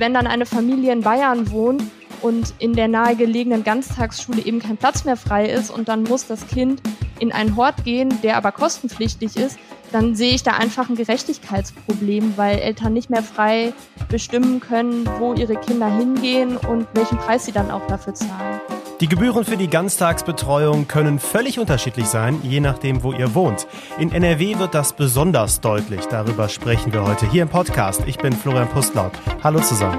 wenn dann eine Familie in Bayern wohnt und in der nahegelegenen Ganztagsschule eben kein Platz mehr frei ist und dann muss das Kind in einen Hort gehen, der aber kostenpflichtig ist, dann sehe ich da einfach ein Gerechtigkeitsproblem, weil Eltern nicht mehr frei bestimmen können, wo ihre Kinder hingehen und welchen Preis sie dann auch dafür zahlen. Die Gebühren für die Ganztagsbetreuung können völlig unterschiedlich sein, je nachdem, wo ihr wohnt. In NRW wird das besonders deutlich. Darüber sprechen wir heute hier im Podcast. Ich bin Florian Pustlauk. Hallo zusammen.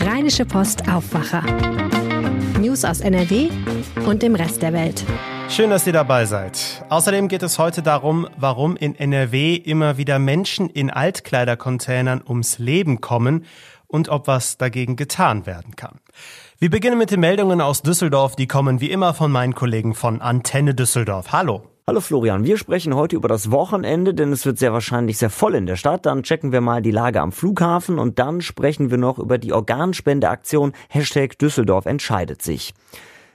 Rheinische Post Aufwacher. News aus NRW und dem Rest der Welt. Schön, dass ihr dabei seid. Außerdem geht es heute darum, warum in NRW immer wieder Menschen in Altkleidercontainern ums Leben kommen und ob was dagegen getan werden kann. Wir beginnen mit den Meldungen aus Düsseldorf, die kommen wie immer von meinen Kollegen von Antenne Düsseldorf. Hallo. Hallo Florian, wir sprechen heute über das Wochenende, denn es wird sehr wahrscheinlich sehr voll in der Stadt. Dann checken wir mal die Lage am Flughafen und dann sprechen wir noch über die Organspendeaktion Hashtag Düsseldorf entscheidet sich.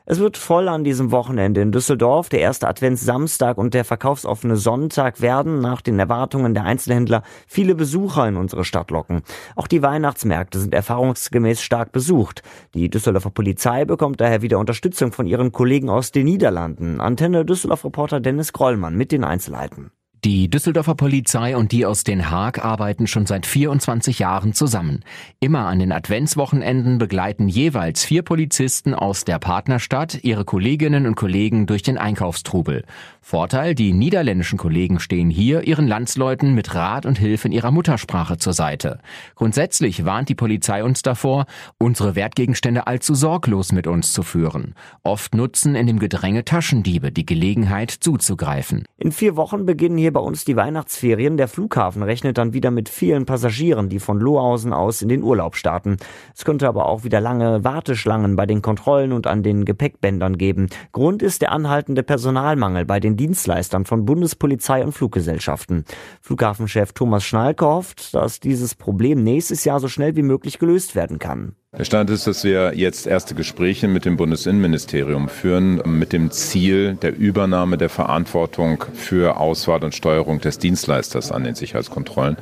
Es wird voll an diesem Wochenende in Düsseldorf. Der erste Adventssamstag und der verkaufsoffene Sonntag werden nach den Erwartungen der Einzelhändler viele Besucher in unsere Stadt locken. Auch die Weihnachtsmärkte sind erfahrungsgemäß stark besucht. Die Düsseldorfer Polizei bekommt daher wieder Unterstützung von ihren Kollegen aus den Niederlanden. Antenne Düsseldorf-Reporter Dennis Grollmann mit den Einzelheiten. Die Düsseldorfer Polizei und die aus Den Haag arbeiten schon seit 24 Jahren zusammen. Immer an den Adventswochenenden begleiten jeweils vier Polizisten aus der Partnerstadt ihre Kolleginnen und Kollegen durch den Einkaufstrubel. Vorteil, die niederländischen Kollegen stehen hier ihren Landsleuten mit Rat und Hilfe in ihrer Muttersprache zur Seite. Grundsätzlich warnt die Polizei uns davor, unsere Wertgegenstände allzu sorglos mit uns zu führen. Oft nutzen in dem Gedränge Taschendiebe die Gelegenheit zuzugreifen. In vier Wochen beginnen hier bei uns die Weihnachtsferien. Der Flughafen rechnet dann wieder mit vielen Passagieren, die von Lohausen aus in den Urlaub starten. Es könnte aber auch wieder lange Warteschlangen bei den Kontrollen und an den Gepäckbändern geben. Grund ist der anhaltende Personalmangel bei den Dienstleistern von Bundespolizei und Fluggesellschaften. Flughafenchef Thomas Schnalke hofft, dass dieses Problem nächstes Jahr so schnell wie möglich gelöst werden kann. Der Stand ist, dass wir jetzt erste Gespräche mit dem Bundesinnenministerium führen, mit dem Ziel der Übernahme der Verantwortung für Auswahl und Steuerung des Dienstleisters an den Sicherheitskontrollen.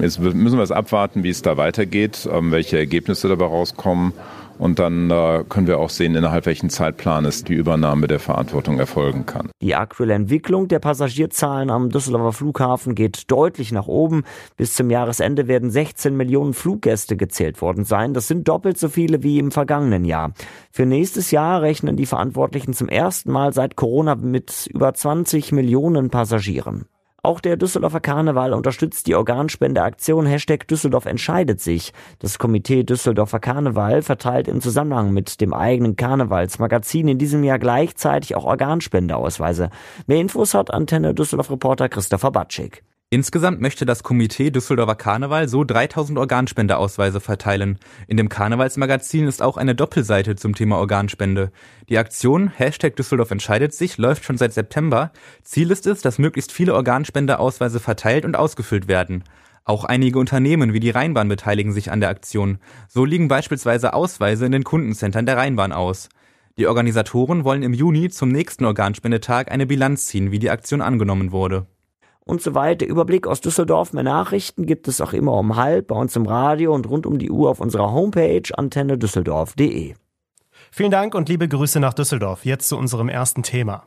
Jetzt müssen wir es abwarten, wie es da weitergeht, ähm, welche Ergebnisse dabei rauskommen. Und dann äh, können wir auch sehen, innerhalb welchen Zeitplanes die Übernahme der Verantwortung erfolgen kann. Die aktuelle Entwicklung der Passagierzahlen am Düsseldorfer Flughafen geht deutlich nach oben. Bis zum Jahresende werden 16 Millionen Fluggäste gezählt worden sein. Das sind doppelt so viele wie im vergangenen Jahr. Für nächstes Jahr rechnen die Verantwortlichen zum ersten Mal seit Corona mit über 20 Millionen Passagieren. Auch der Düsseldorfer Karneval unterstützt die Organspendeaktion Hashtag Düsseldorf entscheidet sich. Das Komitee Düsseldorfer Karneval verteilt im Zusammenhang mit dem eigenen Karnevalsmagazin in diesem Jahr gleichzeitig auch Organspendeausweise. Mehr Infos hat Antenne Düsseldorf Reporter Christopher Batschik. Insgesamt möchte das Komitee Düsseldorfer Karneval so 3000 Organspendeausweise verteilen. In dem Karnevalsmagazin ist auch eine Doppelseite zum Thema Organspende. Die Aktion Hashtag Düsseldorf entscheidet sich läuft schon seit September. Ziel ist es, dass möglichst viele Organspendeausweise verteilt und ausgefüllt werden. Auch einige Unternehmen wie die Rheinbahn beteiligen sich an der Aktion. So liegen beispielsweise Ausweise in den Kundencentern der Rheinbahn aus. Die Organisatoren wollen im Juni zum nächsten Organspendetag eine Bilanz ziehen, wie die Aktion angenommen wurde und so weiter. Überblick aus Düsseldorf. Mehr Nachrichten gibt es auch immer um halb bei uns im Radio und rund um die Uhr auf unserer Homepage antenne düsseldorf.de. Vielen Dank und liebe Grüße nach Düsseldorf. Jetzt zu unserem ersten Thema.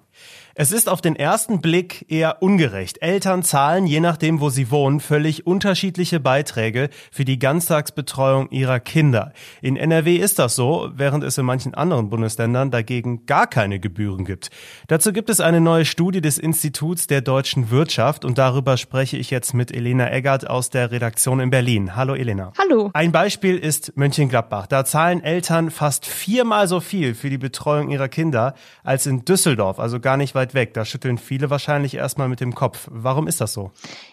Es ist auf den ersten Blick eher ungerecht. Eltern zahlen, je nachdem, wo sie wohnen, völlig unterschiedliche Beiträge für die Ganztagsbetreuung ihrer Kinder. In NRW ist das so, während es in manchen anderen Bundesländern dagegen gar keine Gebühren gibt. Dazu gibt es eine neue Studie des Instituts der deutschen Wirtschaft und darüber spreche ich jetzt mit Elena Eggert aus der Redaktion in Berlin. Hallo Elena. Hallo. Ein Beispiel ist Mönchengladbach. Da zahlen Eltern fast viermal so viel für die Betreuung ihrer Kinder als in Düsseldorf, also gar nicht weit weg. Da schütteln viele wahrscheinlich erstmal mit dem Kopf. Warum ist das so?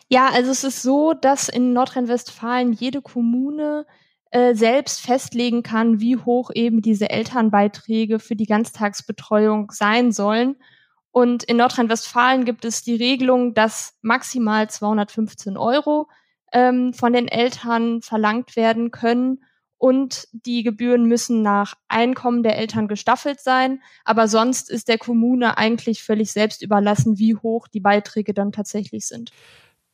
Ja, also es ist so, dass in Nordrhein-Westfalen jede Kommune äh, selbst festlegen kann, wie hoch eben diese Elternbeiträge für die Ganztagsbetreuung sein sollen. Und in Nordrhein-Westfalen gibt es die Regelung, dass maximal 215 Euro ähm, von den Eltern verlangt werden können und die Gebühren müssen nach Einkommen der Eltern gestaffelt sein. Aber sonst ist der Kommune eigentlich völlig selbst überlassen, wie hoch die Beiträge dann tatsächlich sind.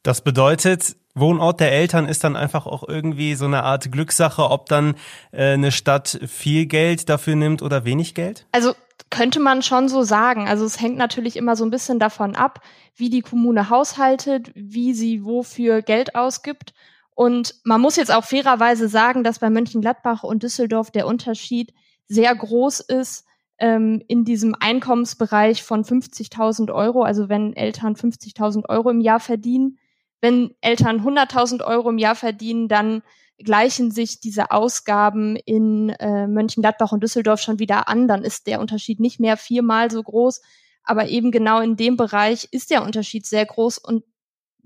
Das bedeutet, Wohnort der Eltern ist dann einfach auch irgendwie so eine Art Glückssache, ob dann äh, eine Stadt viel Geld dafür nimmt oder wenig Geld? Also könnte man schon so sagen. Also es hängt natürlich immer so ein bisschen davon ab, wie die Kommune haushaltet, wie sie wofür Geld ausgibt. Und man muss jetzt auch fairerweise sagen, dass bei Mönchengladbach und Düsseldorf der Unterschied sehr groß ist ähm, in diesem Einkommensbereich von 50.000 Euro. Also wenn Eltern 50.000 Euro im Jahr verdienen, wenn Eltern 100.000 Euro im Jahr verdienen, dann gleichen sich diese Ausgaben in äh, Mönchengladbach und Düsseldorf schon wieder an. Dann ist der Unterschied nicht mehr viermal so groß. Aber eben genau in dem Bereich ist der Unterschied sehr groß. Und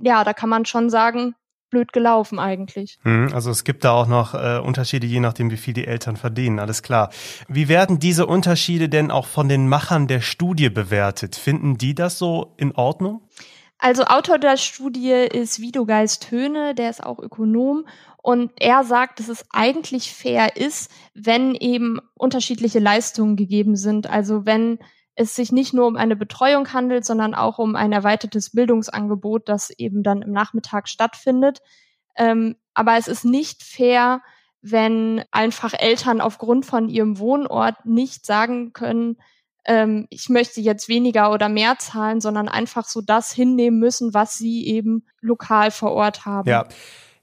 ja, da kann man schon sagen, blöd gelaufen eigentlich. Hm, also es gibt da auch noch äh, Unterschiede, je nachdem, wie viel die Eltern verdienen, alles klar. Wie werden diese Unterschiede denn auch von den Machern der Studie bewertet? Finden die das so in Ordnung? Also Autor der Studie ist Widogeist Höhne, der ist auch Ökonom und er sagt, dass es eigentlich fair ist, wenn eben unterschiedliche Leistungen gegeben sind. Also wenn es sich nicht nur um eine Betreuung handelt, sondern auch um ein erweitertes Bildungsangebot, das eben dann im Nachmittag stattfindet. Ähm, aber es ist nicht fair, wenn einfach Eltern aufgrund von ihrem Wohnort nicht sagen können, ähm, ich möchte jetzt weniger oder mehr zahlen, sondern einfach so das hinnehmen müssen, was sie eben lokal vor Ort haben. Ja.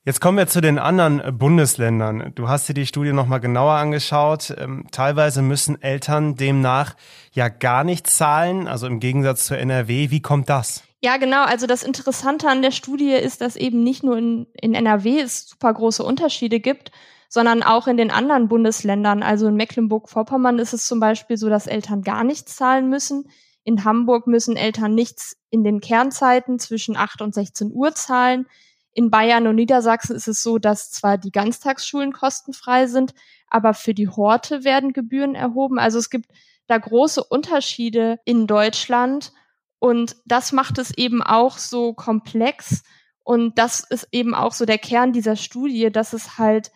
Jetzt kommen wir zu den anderen Bundesländern. Du hast dir die Studie nochmal genauer angeschaut. Ähm, teilweise müssen Eltern demnach ja gar nichts zahlen, also im Gegensatz zu NRW. Wie kommt das? Ja, genau. Also das Interessante an der Studie ist, dass eben nicht nur in, in NRW es super große Unterschiede gibt, sondern auch in den anderen Bundesländern. Also in Mecklenburg-Vorpommern ist es zum Beispiel so, dass Eltern gar nichts zahlen müssen. In Hamburg müssen Eltern nichts in den Kernzeiten zwischen 8 und 16 Uhr zahlen. In Bayern und Niedersachsen ist es so, dass zwar die Ganztagsschulen kostenfrei sind, aber für die Horte werden Gebühren erhoben. Also es gibt da große Unterschiede in Deutschland und das macht es eben auch so komplex und das ist eben auch so der Kern dieser Studie, dass es halt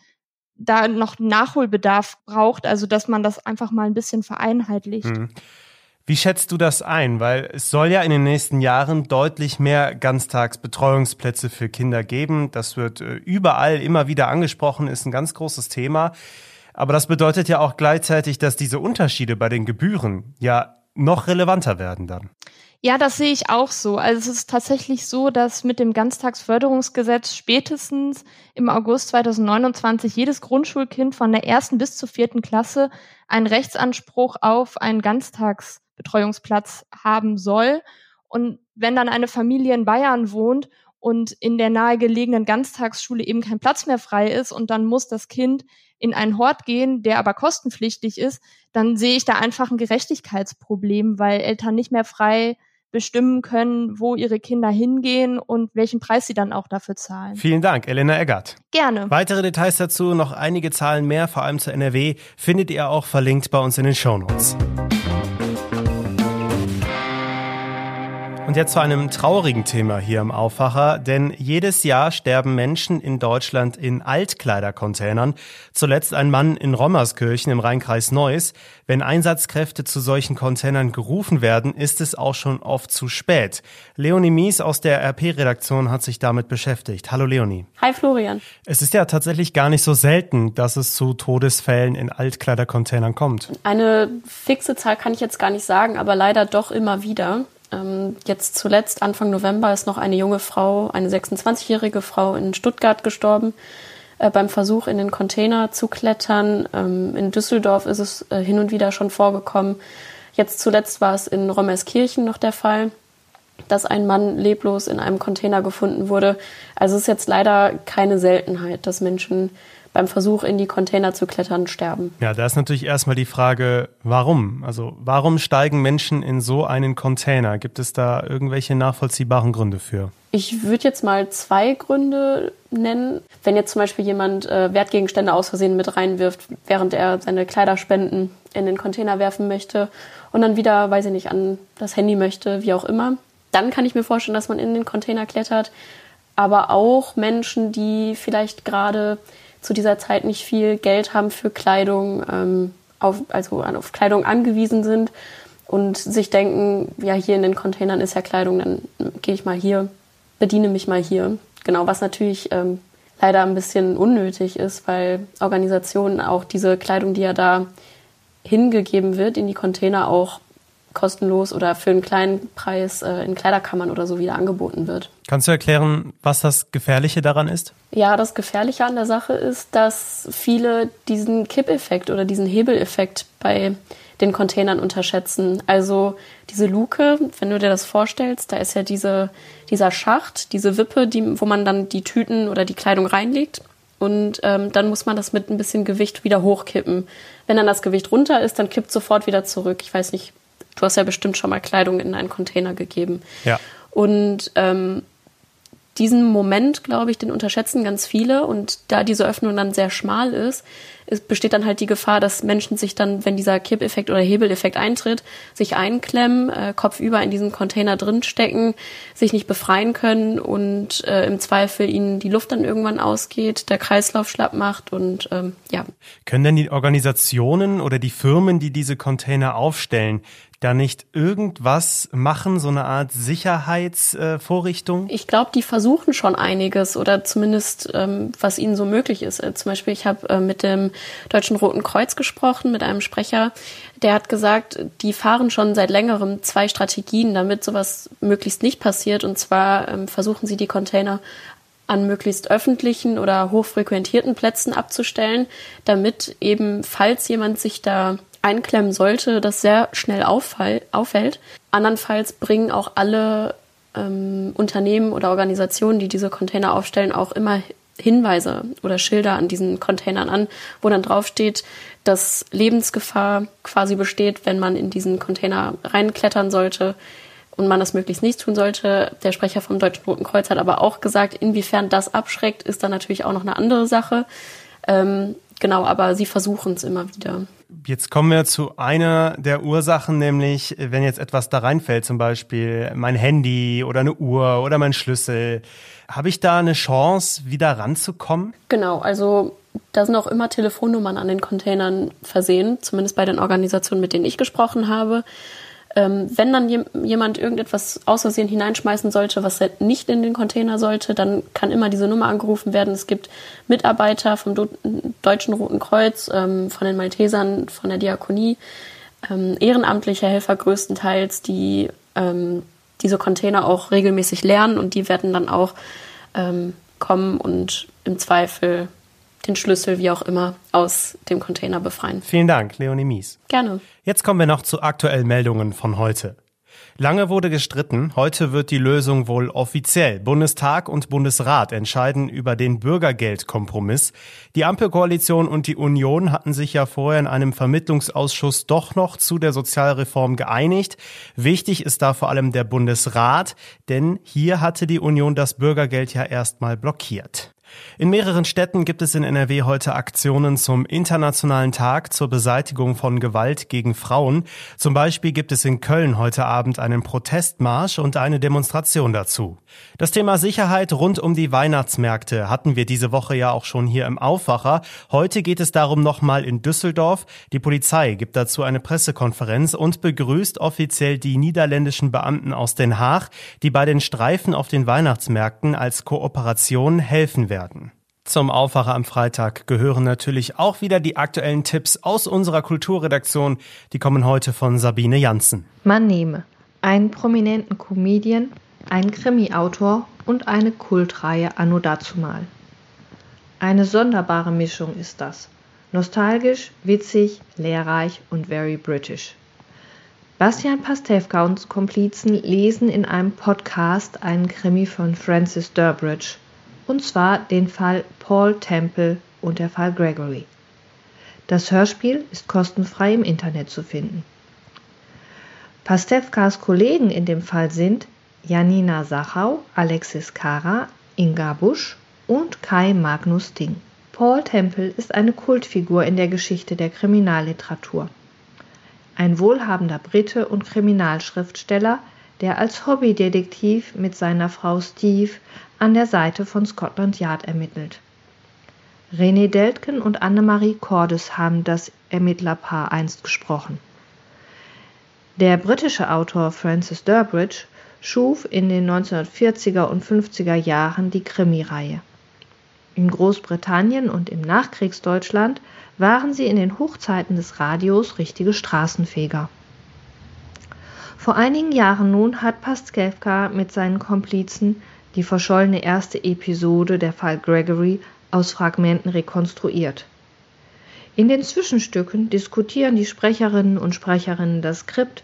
da noch Nachholbedarf braucht, also dass man das einfach mal ein bisschen vereinheitlicht. Mhm. Wie schätzt du das ein? Weil es soll ja in den nächsten Jahren deutlich mehr Ganztagsbetreuungsplätze für Kinder geben. Das wird äh, überall immer wieder angesprochen, ist ein ganz großes Thema. Aber das bedeutet ja auch gleichzeitig, dass diese Unterschiede bei den Gebühren ja noch relevanter werden dann. Ja, das sehe ich auch so. Also es ist tatsächlich so, dass mit dem Ganztagsförderungsgesetz spätestens im August 2029 jedes Grundschulkind von der ersten bis zur vierten Klasse einen Rechtsanspruch auf einen Ganztagsbetreuungsplatz haben soll. Und wenn dann eine Familie in Bayern wohnt und in der nahegelegenen Ganztagsschule eben kein Platz mehr frei ist und dann muss das Kind in einen Hort gehen, der aber kostenpflichtig ist, dann sehe ich da einfach ein Gerechtigkeitsproblem, weil Eltern nicht mehr frei bestimmen können, wo ihre Kinder hingehen und welchen Preis sie dann auch dafür zahlen. Vielen Dank, Elena Eggert. Gerne. Weitere Details dazu, noch einige Zahlen mehr, vor allem zu NRW, findet ihr auch verlinkt bei uns in den Shownotes. Und jetzt zu einem traurigen Thema hier im Aufwacher, denn jedes Jahr sterben Menschen in Deutschland in Altkleidercontainern. Zuletzt ein Mann in Rommerskirchen im Rheinkreis Neuss. Wenn Einsatzkräfte zu solchen Containern gerufen werden, ist es auch schon oft zu spät. Leonie Mies aus der RP-Redaktion hat sich damit beschäftigt. Hallo Leonie. Hi Florian. Es ist ja tatsächlich gar nicht so selten, dass es zu Todesfällen in Altkleidercontainern kommt. Eine fixe Zahl kann ich jetzt gar nicht sagen, aber leider doch immer wieder. Ähm, jetzt zuletzt, Anfang November, ist noch eine junge Frau, eine 26-jährige Frau in Stuttgart gestorben äh, beim Versuch, in den Container zu klettern. Ähm, in Düsseldorf ist es äh, hin und wieder schon vorgekommen. Jetzt zuletzt war es in Rommerskirchen noch der Fall, dass ein Mann leblos in einem Container gefunden wurde. Also es ist jetzt leider keine Seltenheit, dass Menschen beim Versuch in die Container zu klettern sterben. Ja, da ist natürlich erstmal die Frage, warum? Also warum steigen Menschen in so einen Container? Gibt es da irgendwelche nachvollziehbaren Gründe für? Ich würde jetzt mal zwei Gründe nennen. Wenn jetzt zum Beispiel jemand äh, Wertgegenstände aus Versehen mit reinwirft, während er seine Kleiderspenden in den Container werfen möchte und dann wieder, weiß ich nicht, an das Handy möchte, wie auch immer, dann kann ich mir vorstellen, dass man in den Container klettert. Aber auch Menschen, die vielleicht gerade zu dieser Zeit nicht viel Geld haben für Kleidung, ähm, auf, also auf Kleidung angewiesen sind und sich denken, ja, hier in den Containern ist ja Kleidung, dann gehe ich mal hier bediene mich mal hier. Genau, was natürlich ähm, leider ein bisschen unnötig ist, weil Organisationen auch diese Kleidung, die ja da hingegeben wird in die Container, auch kostenlos oder für einen kleinen Preis äh, in Kleiderkammern oder so wieder angeboten wird. Kannst du erklären, was das Gefährliche daran ist? Ja, das Gefährliche an der Sache ist, dass viele diesen Kippeffekt oder diesen Hebeleffekt bei den Containern unterschätzen. Also diese Luke, wenn du dir das vorstellst, da ist ja diese, dieser Schacht, diese Wippe, die, wo man dann die Tüten oder die Kleidung reinlegt. Und ähm, dann muss man das mit ein bisschen Gewicht wieder hochkippen. Wenn dann das Gewicht runter ist, dann kippt sofort wieder zurück. Ich weiß nicht, du hast ja bestimmt schon mal Kleidung in einen Container gegeben. Ja. Und ähm, diesen Moment, glaube ich, den unterschätzen ganz viele. Und da diese Öffnung dann sehr schmal ist, es besteht dann halt die Gefahr, dass Menschen sich dann, wenn dieser Kippeffekt oder Hebeleffekt eintritt, sich einklemmen, äh, kopfüber in diesen Container drinstecken, sich nicht befreien können und äh, im Zweifel ihnen die Luft dann irgendwann ausgeht, der Kreislauf schlapp macht und ähm, ja. Können denn die Organisationen oder die Firmen, die diese Container aufstellen, da nicht irgendwas machen, so eine Art Sicherheitsvorrichtung? Ich glaube, die versuchen schon einiges oder zumindest, ähm, was ihnen so möglich ist. Äh, zum Beispiel, ich habe äh, mit dem Deutschen Roten Kreuz gesprochen, mit einem Sprecher, der hat gesagt, die fahren schon seit längerem zwei Strategien, damit sowas möglichst nicht passiert. Und zwar ähm, versuchen sie die Container an möglichst öffentlichen oder hochfrequentierten Plätzen abzustellen, damit eben, falls jemand sich da einklemmen sollte, das sehr schnell auffall, auffällt. Andernfalls bringen auch alle ähm, Unternehmen oder Organisationen, die diese Container aufstellen, auch immer Hinweise oder Schilder an diesen Containern an, wo dann draufsteht, dass Lebensgefahr quasi besteht, wenn man in diesen Container reinklettern sollte und man das möglichst nicht tun sollte. Der Sprecher vom Deutschen Roten Kreuz hat aber auch gesagt, inwiefern das abschreckt, ist dann natürlich auch noch eine andere Sache. Ähm, genau, aber sie versuchen es immer wieder. Jetzt kommen wir zu einer der Ursachen, nämlich wenn jetzt etwas da reinfällt, zum Beispiel mein Handy oder eine Uhr oder mein Schlüssel. Habe ich da eine Chance, wieder ranzukommen? Genau, also da sind auch immer Telefonnummern an den Containern versehen, zumindest bei den Organisationen, mit denen ich gesprochen habe. Ähm, wenn dann jemand irgendetwas aus Versehen hineinschmeißen sollte, was halt nicht in den Container sollte, dann kann immer diese Nummer angerufen werden. Es gibt Mitarbeiter vom Do Deutschen Roten Kreuz, ähm, von den Maltesern, von der Diakonie, ähm, ehrenamtliche Helfer größtenteils, die ähm, diese Container auch regelmäßig lernen und die werden dann auch ähm, kommen und im Zweifel den Schlüssel, wie auch immer, aus dem Container befreien. Vielen Dank, Leonie Mies. Gerne. Jetzt kommen wir noch zu aktuellen Meldungen von heute. Lange wurde gestritten, heute wird die Lösung wohl offiziell. Bundestag und Bundesrat entscheiden über den Bürgergeldkompromiss. Die Ampelkoalition und die Union hatten sich ja vorher in einem Vermittlungsausschuss doch noch zu der Sozialreform geeinigt. Wichtig ist da vor allem der Bundesrat, denn hier hatte die Union das Bürgergeld ja erstmal blockiert. In mehreren Städten gibt es in NRW heute Aktionen zum Internationalen Tag zur Beseitigung von Gewalt gegen Frauen. Zum Beispiel gibt es in Köln heute Abend einen Protestmarsch und eine Demonstration dazu. Das Thema Sicherheit rund um die Weihnachtsmärkte hatten wir diese Woche ja auch schon hier im Aufwacher. Heute geht es darum nochmal in Düsseldorf. Die Polizei gibt dazu eine Pressekonferenz und begrüßt offiziell die niederländischen Beamten aus Den Haag, die bei den Streifen auf den Weihnachtsmärkten als Kooperation helfen werden werden. Zum Aufwacher am Freitag gehören natürlich auch wieder die aktuellen Tipps aus unserer Kulturredaktion. Die kommen heute von Sabine Janssen. Man nehme einen prominenten Comedian, einen Krimi-Autor und eine Kultreihe anno dazumal. Eine sonderbare Mischung ist das. Nostalgisch, witzig, lehrreich und very British. Bastian Pastewka und Komplizen lesen in einem Podcast einen Krimi von Francis Durbridge – und zwar den Fall Paul Temple und der Fall Gregory. Das Hörspiel ist kostenfrei im Internet zu finden. Pastewkas Kollegen in dem Fall sind Janina Sachau, Alexis Kara, Inga Busch und Kai Magnus Ding. Paul Temple ist eine Kultfigur in der Geschichte der Kriminalliteratur. Ein wohlhabender Brite und Kriminalschriftsteller, der als Hobbydetektiv mit seiner Frau Steve an der Seite von Scotland Yard ermittelt. René Deltgen und Annemarie Cordes haben das Ermittlerpaar einst gesprochen. Der britische Autor Francis Durbridge schuf in den 1940er und 50er Jahren die Krimireihe. In Großbritannien und im Nachkriegsdeutschland waren sie in den Hochzeiten des Radios richtige Straßenfeger. Vor einigen Jahren nun hat Pastewka mit seinen Komplizen die verschollene erste Episode der Fall Gregory aus Fragmenten rekonstruiert. In den Zwischenstücken diskutieren die Sprecherinnen und Sprecherinnen das Skript,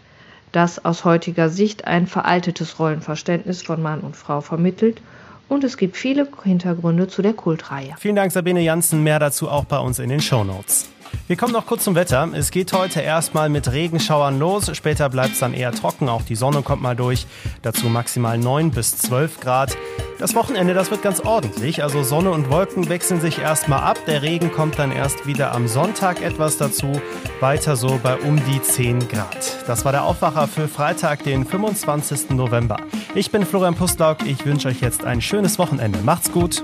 das aus heutiger Sicht ein veraltetes Rollenverständnis von Mann und Frau vermittelt und es gibt viele Hintergründe zu der Kultreihe. Vielen Dank, Sabine Janssen. Mehr dazu auch bei uns in den Show Notes. Wir kommen noch kurz zum Wetter. Es geht heute erstmal mit Regenschauern los. Später bleibt es dann eher trocken. Auch die Sonne kommt mal durch. Dazu maximal 9 bis 12 Grad. Das Wochenende, das wird ganz ordentlich. Also Sonne und Wolken wechseln sich erstmal ab. Der Regen kommt dann erst wieder am Sonntag etwas dazu. Weiter so bei um die 10 Grad. Das war der Aufwacher für Freitag, den 25. November. Ich bin Florian Pustlauk. Ich wünsche euch jetzt ein schönes Wochenende. Macht's gut.